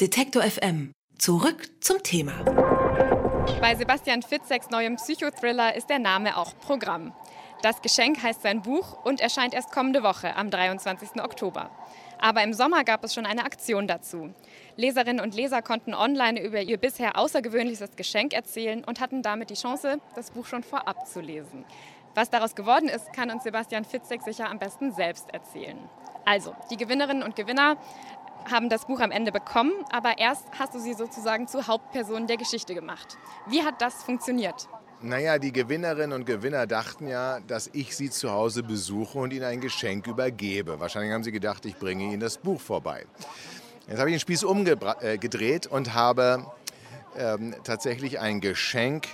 Detektor FM. Zurück zum Thema. Bei Sebastian Fitzeks neuem Psychothriller ist der Name auch Programm. Das Geschenk heißt sein Buch und erscheint erst kommende Woche am 23. Oktober. Aber im Sommer gab es schon eine Aktion dazu. Leserinnen und Leser konnten online über ihr bisher außergewöhnliches Geschenk erzählen und hatten damit die Chance, das Buch schon vorab zu lesen. Was daraus geworden ist, kann uns Sebastian Fitzek sicher am besten selbst erzählen. Also, die Gewinnerinnen und Gewinner haben das Buch am Ende bekommen, aber erst hast du sie sozusagen zur Hauptperson der Geschichte gemacht. Wie hat das funktioniert? Naja, die Gewinnerinnen und Gewinner dachten ja, dass ich sie zu Hause besuche und ihnen ein Geschenk übergebe. Wahrscheinlich haben sie gedacht, ich bringe ihnen das Buch vorbei. Jetzt habe ich den Spieß umgedreht und habe ähm, tatsächlich ein Geschenk,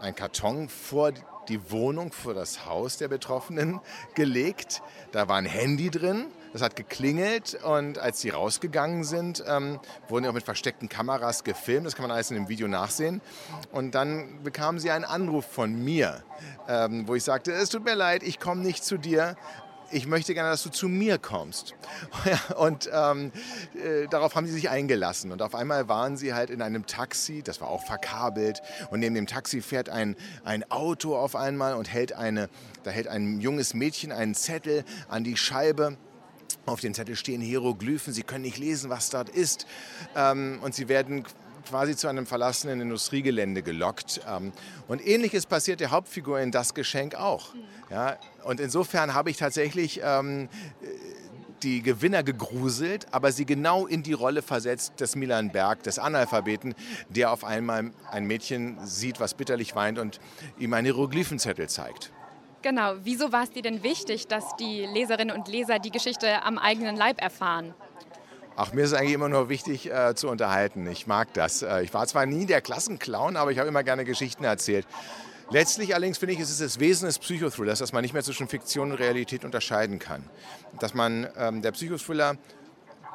ein Karton vor die Wohnung, vor das Haus der Betroffenen gelegt. Da war ein Handy drin das hat geklingelt und als sie rausgegangen sind, ähm, wurden auch mit versteckten Kameras gefilmt. Das kann man alles in dem Video nachsehen. Und dann bekamen sie einen Anruf von mir, ähm, wo ich sagte, es tut mir leid, ich komme nicht zu dir, ich möchte gerne, dass du zu mir kommst. und ähm, äh, darauf haben sie sich eingelassen. Und auf einmal waren sie halt in einem Taxi, das war auch verkabelt. Und neben dem Taxi fährt ein, ein Auto auf einmal und hält eine, da hält ein junges Mädchen einen Zettel an die Scheibe. Auf dem Zettel stehen Hieroglyphen, Sie können nicht lesen, was dort ist. Ähm, und Sie werden quasi zu einem verlassenen Industriegelände gelockt. Ähm, und ähnliches passiert der Hauptfigur in Das Geschenk auch. Ja, und insofern habe ich tatsächlich ähm, die Gewinner gegruselt, aber sie genau in die Rolle versetzt des Milan Berg, des Analphabeten, der auf einmal ein Mädchen sieht, was bitterlich weint und ihm einen Hieroglyphenzettel zeigt. Genau. Wieso war es dir denn wichtig, dass die Leserinnen und Leser die Geschichte am eigenen Leib erfahren? Ach, mir ist es eigentlich immer nur wichtig äh, zu unterhalten. Ich mag das. Äh, ich war zwar nie der Klassenclown, aber ich habe immer gerne Geschichten erzählt. Letztlich allerdings finde ich, ist es das Wesen des Psychothrillers, dass man nicht mehr zwischen Fiktion und Realität unterscheiden kann. Dass man, ähm, der Psychothriller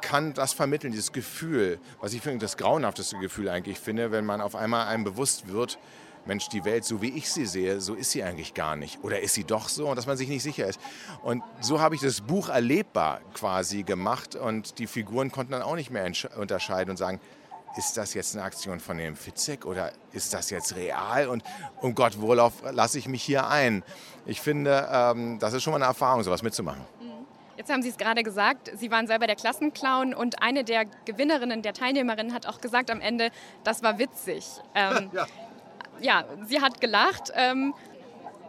kann das vermitteln, dieses Gefühl, was ich finde, das grauenhafteste Gefühl eigentlich finde, wenn man auf einmal einem bewusst wird, Mensch, die Welt, so wie ich sie sehe, so ist sie eigentlich gar nicht. Oder ist sie doch so? Und dass man sich nicht sicher ist. Und so habe ich das Buch erlebbar quasi gemacht und die Figuren konnten dann auch nicht mehr unterscheiden und sagen, ist das jetzt eine Aktion von dem Fitzek oder ist das jetzt real? Und um Gott, worauf lasse ich mich hier ein? Ich finde, ähm, das ist schon mal eine Erfahrung, sowas mitzumachen. Mhm. Jetzt haben Sie es gerade gesagt, Sie waren selber der Klassenclown und eine der Gewinnerinnen, der Teilnehmerinnen hat auch gesagt am Ende, das war witzig. Ähm, ja ja, sie hat gelacht. Ähm,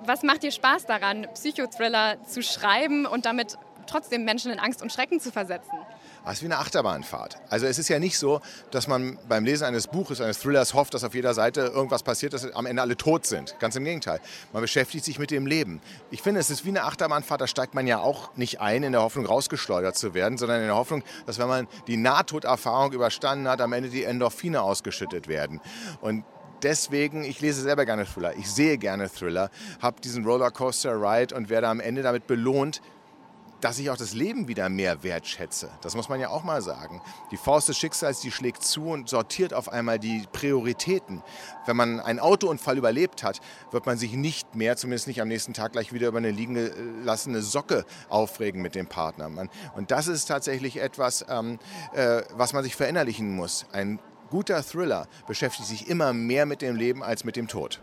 was macht dir Spaß daran, Psychothriller zu schreiben und damit trotzdem Menschen in Angst und Schrecken zu versetzen? Das ist wie eine Achterbahnfahrt. Also es ist ja nicht so, dass man beim Lesen eines Buches, eines Thrillers hofft, dass auf jeder Seite irgendwas passiert, dass am Ende alle tot sind. Ganz im Gegenteil. Man beschäftigt sich mit dem Leben. Ich finde, es ist wie eine Achterbahnfahrt, da steigt man ja auch nicht ein in der Hoffnung, rausgeschleudert zu werden, sondern in der Hoffnung, dass wenn man die Nahtoderfahrung überstanden hat, am Ende die Endorphine ausgeschüttet werden. Und deswegen, ich lese selber gerne Thriller, ich sehe gerne Thriller, habe diesen Rollercoaster-Ride und werde am Ende damit belohnt, dass ich auch das Leben wieder mehr wertschätze. Das muss man ja auch mal sagen. Die Faust des Schicksals, die schlägt zu und sortiert auf einmal die Prioritäten. Wenn man einen Autounfall überlebt hat, wird man sich nicht mehr, zumindest nicht am nächsten Tag, gleich wieder über eine liegen gelassene Socke aufregen mit dem Partner. und das ist tatsächlich etwas, ähm, äh, was man sich verinnerlichen muss. Ein guter Thriller beschäftigt sich immer mehr mit dem Leben als mit dem Tod.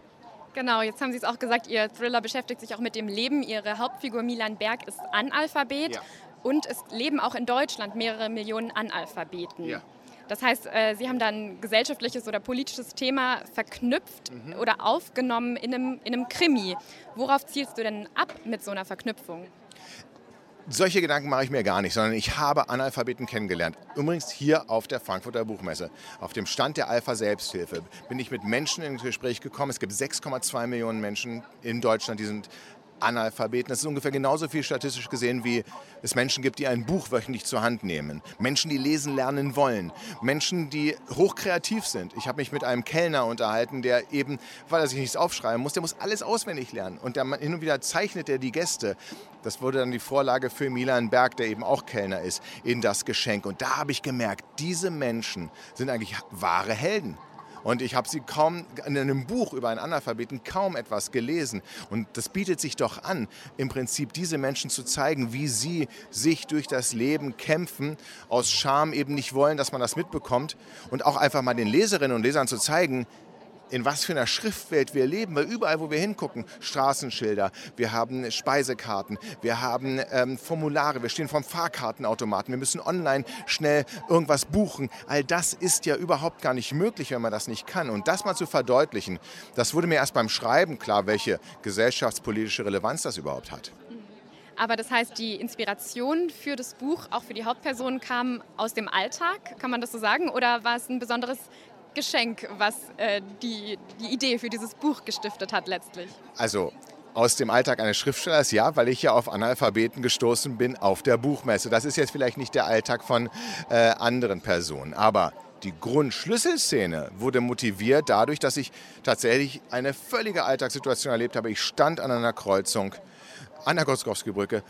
Genau, jetzt haben Sie es auch gesagt, Ihr Thriller beschäftigt sich auch mit dem Leben. Ihre Hauptfigur Milan Berg ist Analphabet ja. und es leben auch in Deutschland mehrere Millionen Analphabeten. Ja. Das heißt, äh, Sie haben dann ein gesellschaftliches oder politisches Thema verknüpft mhm. oder aufgenommen in einem, in einem Krimi. Worauf zielst du denn ab mit so einer Verknüpfung? Solche Gedanken mache ich mir gar nicht, sondern ich habe Analphabeten kennengelernt. Übrigens hier auf der Frankfurter Buchmesse. Auf dem Stand der Alpha Selbsthilfe bin ich mit Menschen ins Gespräch gekommen. Es gibt 6,2 Millionen Menschen in Deutschland, die sind Analphabeten. Das ist ungefähr genauso viel statistisch gesehen, wie es Menschen gibt, die ein Buch wöchentlich zur Hand nehmen. Menschen, die lesen lernen wollen. Menschen, die hochkreativ sind. Ich habe mich mit einem Kellner unterhalten, der eben, weil er sich nichts aufschreiben muss, der muss alles auswendig lernen. Und der, hin und wieder zeichnet er die Gäste. Das wurde dann die Vorlage für Milan Berg, der eben auch Kellner ist, in das Geschenk. Und da habe ich gemerkt, diese Menschen sind eigentlich wahre Helden. Und ich habe sie kaum in einem Buch über einen Analphabeten kaum etwas gelesen. Und das bietet sich doch an, im Prinzip diese Menschen zu zeigen, wie sie sich durch das Leben kämpfen, aus Scham eben nicht wollen, dass man das mitbekommt. Und auch einfach mal den Leserinnen und Lesern zu zeigen, in was für einer Schriftwelt wir leben, weil überall, wo wir hingucken, Straßenschilder, wir haben Speisekarten, wir haben ähm, Formulare, wir stehen vom Fahrkartenautomaten, wir müssen online schnell irgendwas buchen. All das ist ja überhaupt gar nicht möglich, wenn man das nicht kann. Und das mal zu verdeutlichen, das wurde mir erst beim Schreiben klar, welche gesellschaftspolitische Relevanz das überhaupt hat. Aber das heißt, die Inspiration für das Buch, auch für die Hauptpersonen, kam aus dem Alltag, kann man das so sagen? Oder war es ein besonderes Geschenk, was äh, die, die Idee für dieses Buch gestiftet hat letztlich? Also aus dem Alltag eines Schriftstellers, ja, weil ich ja auf Analphabeten gestoßen bin auf der Buchmesse. Das ist jetzt vielleicht nicht der Alltag von äh, anderen Personen, aber die Grundschlüsselszene wurde motiviert dadurch, dass ich tatsächlich eine völlige Alltagssituation erlebt habe. Ich stand an einer Kreuzung an der Goskowski-Brücke.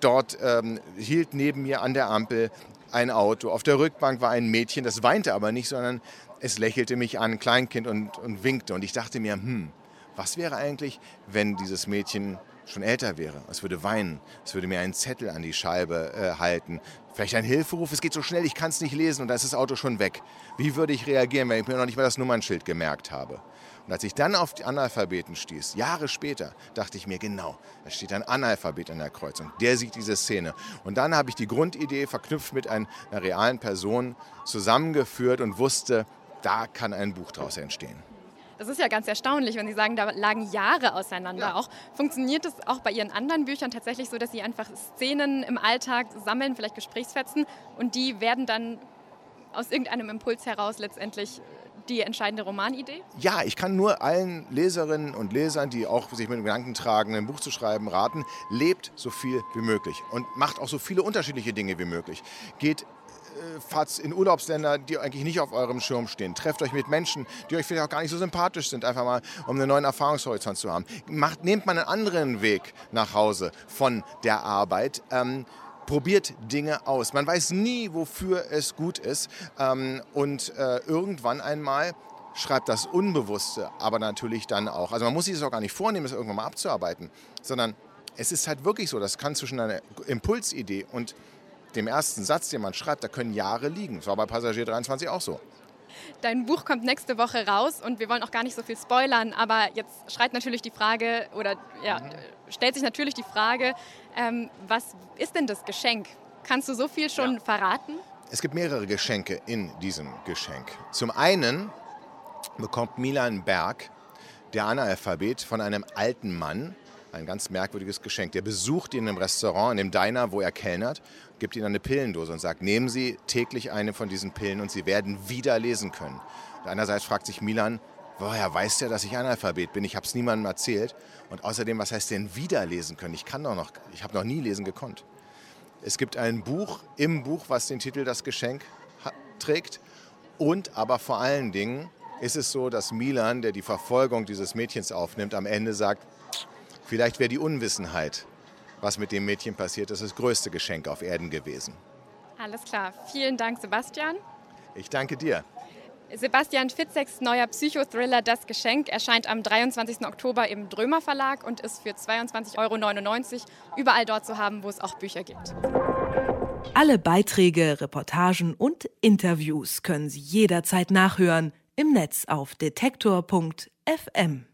Dort ähm, hielt neben mir an der Ampel ein Auto. Auf der Rückbank war ein Mädchen, das weinte aber nicht, sondern es lächelte mich an, Kleinkind, und, und winkte. Und ich dachte mir, hm, was wäre eigentlich, wenn dieses Mädchen schon älter wäre. Es würde weinen, es würde mir einen Zettel an die Scheibe äh, halten. Vielleicht ein Hilferuf, es geht so schnell, ich kann es nicht lesen und da ist das Auto schon weg. Wie würde ich reagieren, wenn ich mir noch nicht mal das Nummernschild gemerkt habe? Und als ich dann auf die Analphabeten stieß, Jahre später, dachte ich mir, genau, da steht ein Analphabet an der Kreuzung. Der sieht diese Szene. Und dann habe ich die Grundidee verknüpft mit einer realen Person zusammengeführt und wusste, da kann ein Buch daraus entstehen. Das ist ja ganz erstaunlich, wenn Sie sagen, da lagen Jahre auseinander ja. auch. Funktioniert es auch bei Ihren anderen Büchern tatsächlich so, dass Sie einfach Szenen im Alltag sammeln, vielleicht Gesprächsfetzen und die werden dann aus irgendeinem Impuls heraus letztendlich die entscheidende Romanidee? Ja, ich kann nur allen Leserinnen und Lesern, die auch sich mit dem Gedanken tragen, ein Buch zu schreiben, raten, lebt so viel wie möglich und macht auch so viele unterschiedliche Dinge wie möglich. Geht fahrt in Urlaubsländer, die eigentlich nicht auf eurem Schirm stehen. Trefft euch mit Menschen, die euch vielleicht auch gar nicht so sympathisch sind, einfach mal, um einen neuen Erfahrungshorizont zu haben. Macht, nehmt mal einen anderen Weg nach Hause von der Arbeit. Ähm, probiert Dinge aus. Man weiß nie, wofür es gut ist. Ähm, und äh, irgendwann einmal schreibt das Unbewusste, aber natürlich dann auch. Also man muss sich das auch gar nicht vornehmen, das irgendwann mal abzuarbeiten, sondern es ist halt wirklich so, das kann zwischen einer Impulsidee und dem ersten Satz, den man schreibt, da können Jahre liegen. Das war bei Passagier 23 auch so. Dein Buch kommt nächste Woche raus und wir wollen auch gar nicht so viel spoilern, aber jetzt schreit natürlich die Frage oder ja, mhm. stellt sich natürlich die Frage, ähm, was ist denn das Geschenk? Kannst du so viel schon ja. verraten? Es gibt mehrere Geschenke in diesem Geschenk. Zum einen bekommt Milan Berg der Analphabet von einem alten Mann, ein ganz merkwürdiges Geschenk. Der besucht ihn im Restaurant, in dem Diner, wo er kellnert, gibt ihm eine Pillendose und sagt, nehmen Sie täglich eine von diesen Pillen und Sie werden wieder lesen können. Und einerseits fragt sich Milan, woher weiß der, dass ich Analphabet bin? Ich habe es niemandem erzählt. Und außerdem, was heißt denn wieder lesen können? Ich kann doch noch, ich habe noch nie lesen gekonnt. Es gibt ein Buch im Buch, was den Titel Das Geschenk trägt. Und aber vor allen Dingen ist es so, dass Milan, der die Verfolgung dieses Mädchens aufnimmt, am Ende sagt, Vielleicht wäre die Unwissenheit, was mit dem Mädchen passiert ist, das größte Geschenk auf Erden gewesen. Alles klar. Vielen Dank, Sebastian. Ich danke dir. Sebastian Fitzeks neuer Psychothriller Das Geschenk erscheint am 23. Oktober im Drömer Verlag und ist für 22,99 Euro überall dort zu haben, wo es auch Bücher gibt. Alle Beiträge, Reportagen und Interviews können Sie jederzeit nachhören im Netz auf detektor.fm.